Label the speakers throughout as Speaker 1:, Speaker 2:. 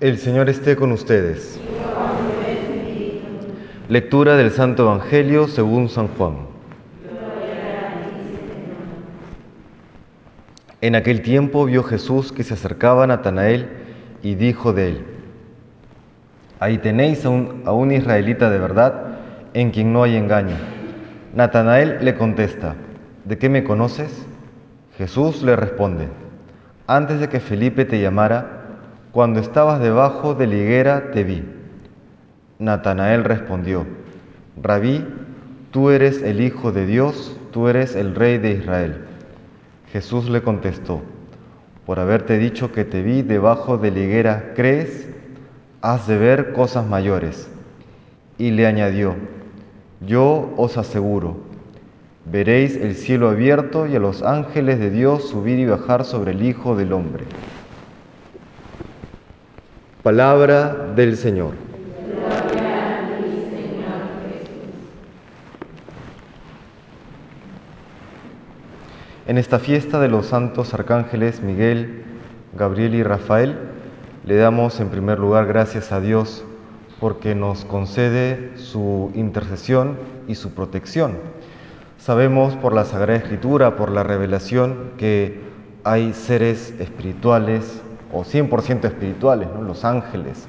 Speaker 1: El Señor esté con ustedes. Lectura del Santo Evangelio según San Juan. En aquel tiempo vio Jesús que se acercaba a Natanael y dijo de él, Ahí tenéis a un, a un israelita de verdad en quien no hay engaño. Natanael le contesta, ¿de qué me conoces? Jesús le responde, antes de que Felipe te llamara, cuando estabas debajo de la higuera te vi. Natanael respondió, Rabí, tú eres el Hijo de Dios, tú eres el Rey de Israel. Jesús le contestó, por haberte dicho que te vi debajo de la higuera, ¿crees? Has de ver cosas mayores. Y le añadió, yo os aseguro, veréis el cielo abierto y a los ángeles de Dios subir y bajar sobre el Hijo del Hombre. Palabra del Señor. En esta fiesta de los santos arcángeles Miguel, Gabriel y Rafael, le damos en primer lugar gracias a Dios porque nos concede su intercesión y su protección. Sabemos por la Sagrada Escritura, por la revelación, que hay seres espirituales o 100% espirituales, los ángeles,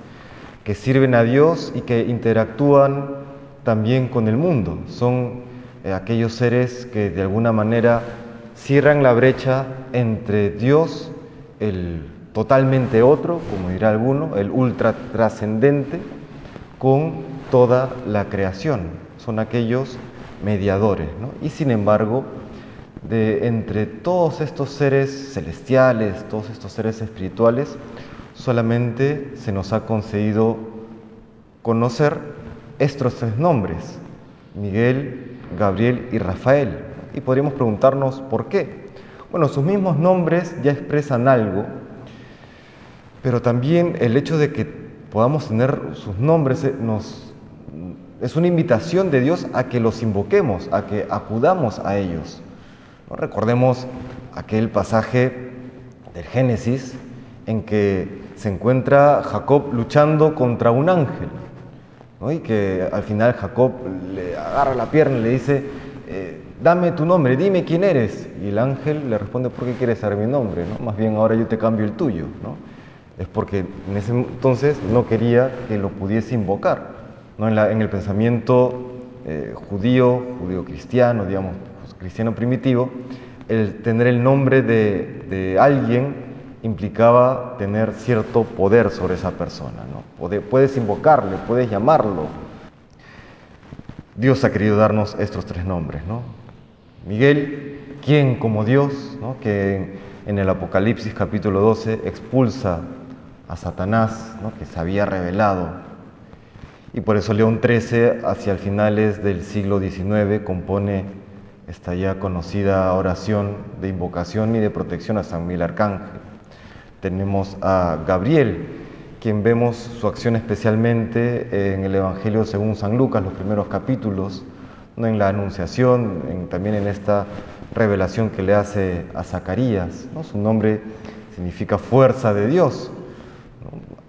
Speaker 1: que sirven a Dios y que interactúan también con el mundo. Son eh, aquellos seres que de alguna manera cierran la brecha entre Dios, el totalmente otro, como dirá alguno, el ultra trascendente, con toda la creación. Son aquellos mediadores. Y sin embargo, de entre todos estos seres celestiales, todos estos seres espirituales, solamente se nos ha concedido conocer estos tres nombres, Miguel, Gabriel y Rafael. Y podríamos preguntarnos por qué. Bueno, sus mismos nombres ya expresan algo, pero también el hecho de que podamos tener sus nombres eh, nos, es una invitación de Dios a que los invoquemos, a que acudamos a ellos. Recordemos aquel pasaje del Génesis en que se encuentra Jacob luchando contra un ángel y que al final Jacob le agarra la pierna y le dice, eh, dame tu nombre, dime quién eres. Y el ángel le responde, ¿por qué quieres saber mi nombre? ¿no? Más bien ahora yo te cambio el tuyo. ¿no? Es porque en ese entonces no quería que lo pudiese invocar. ¿no? En, el pensamiento eh, judío, judío cristiano, digamos, cristiano primitivo, el tener el nombre de, alguien implicaba tener cierto poder sobre esa persona. ¿no? Puedes invocarle, puedes llamarlo. Dios ha querido darnos estos tres nombres. ¿no? Miguel, quien como Dios, ¿no? que en el Apocalipsis capítulo 12 expulsa a Satanás, ¿no? que se había revelado. Y por eso León XIII, hacia finales del siglo XIX, compone esta ya conocida oración de invocación y de protección a San Miguel Arcángel. Tenemos a Gabriel, quien vemos su acción especialmente en el Evangelio según San Lucas, los primeros capítulos, ¿no? en la Anunciación, también en esta revelación que le hace a Zacarías. ¿no? Su nombre significa fuerza de Dios.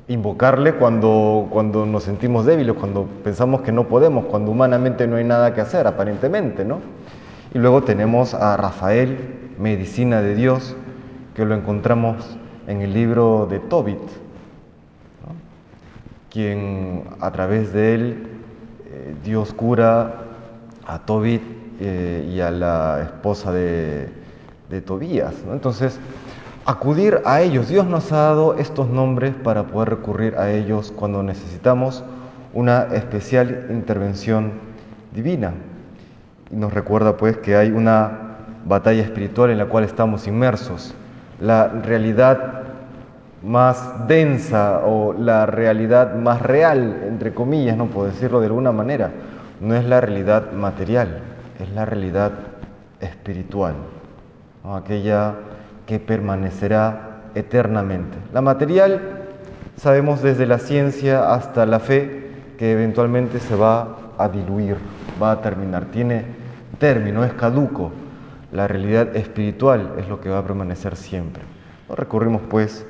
Speaker 1: Invocarle cuando, cuando nos sentimos débiles, cuando pensamos que no podemos, cuando humanamente no hay nada que hacer, aparentemente, ¿no? Y luego tenemos a Rafael, Medicina de Dios, que lo encontramos en el libro de Tobit, quien a través de él eh, Dios cura a Tobit eh, y a la esposa de, Tobías. Entonces, acudir a ellos, Dios nos ha dado estos nombres para poder recurrir a ellos cuando necesitamos una especial intervención divina. Y nos recuerda pues que hay una batalla espiritual en la cual estamos inmersos. La realidad más densa o la realidad más real, entre comillas, no puedo decirlo de alguna manera, no es la realidad material, es la realidad espiritual, aquella que permanecerá eternamente. La material, sabemos desde la ciencia hasta la fe, que eventualmente se va a diluir, va a terminar, tiene término, es caduco. La realidad espiritual es lo que va a permanecer siempre. Recurrimos pues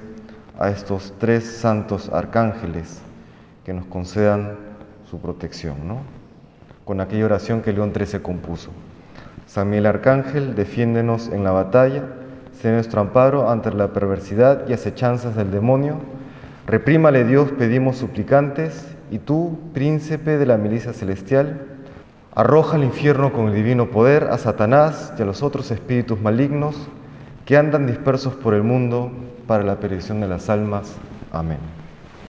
Speaker 1: a estos tres santos arcángeles que nos concedan su protección, ¿no? Con aquella oración que León XIII compuso. San Miguel Arcángel, defiéndenos en la batalla, sé nuestro amparo ante la perversidad y acechanzas del demonio. Reprímale Dios, pedimos suplicantes, y tú, príncipe de la milicia celestial, arroja al infierno con el divino poder a Satanás y a los otros espíritus malignos que andan dispersos por el mundo para la perdición de las almas. Amén.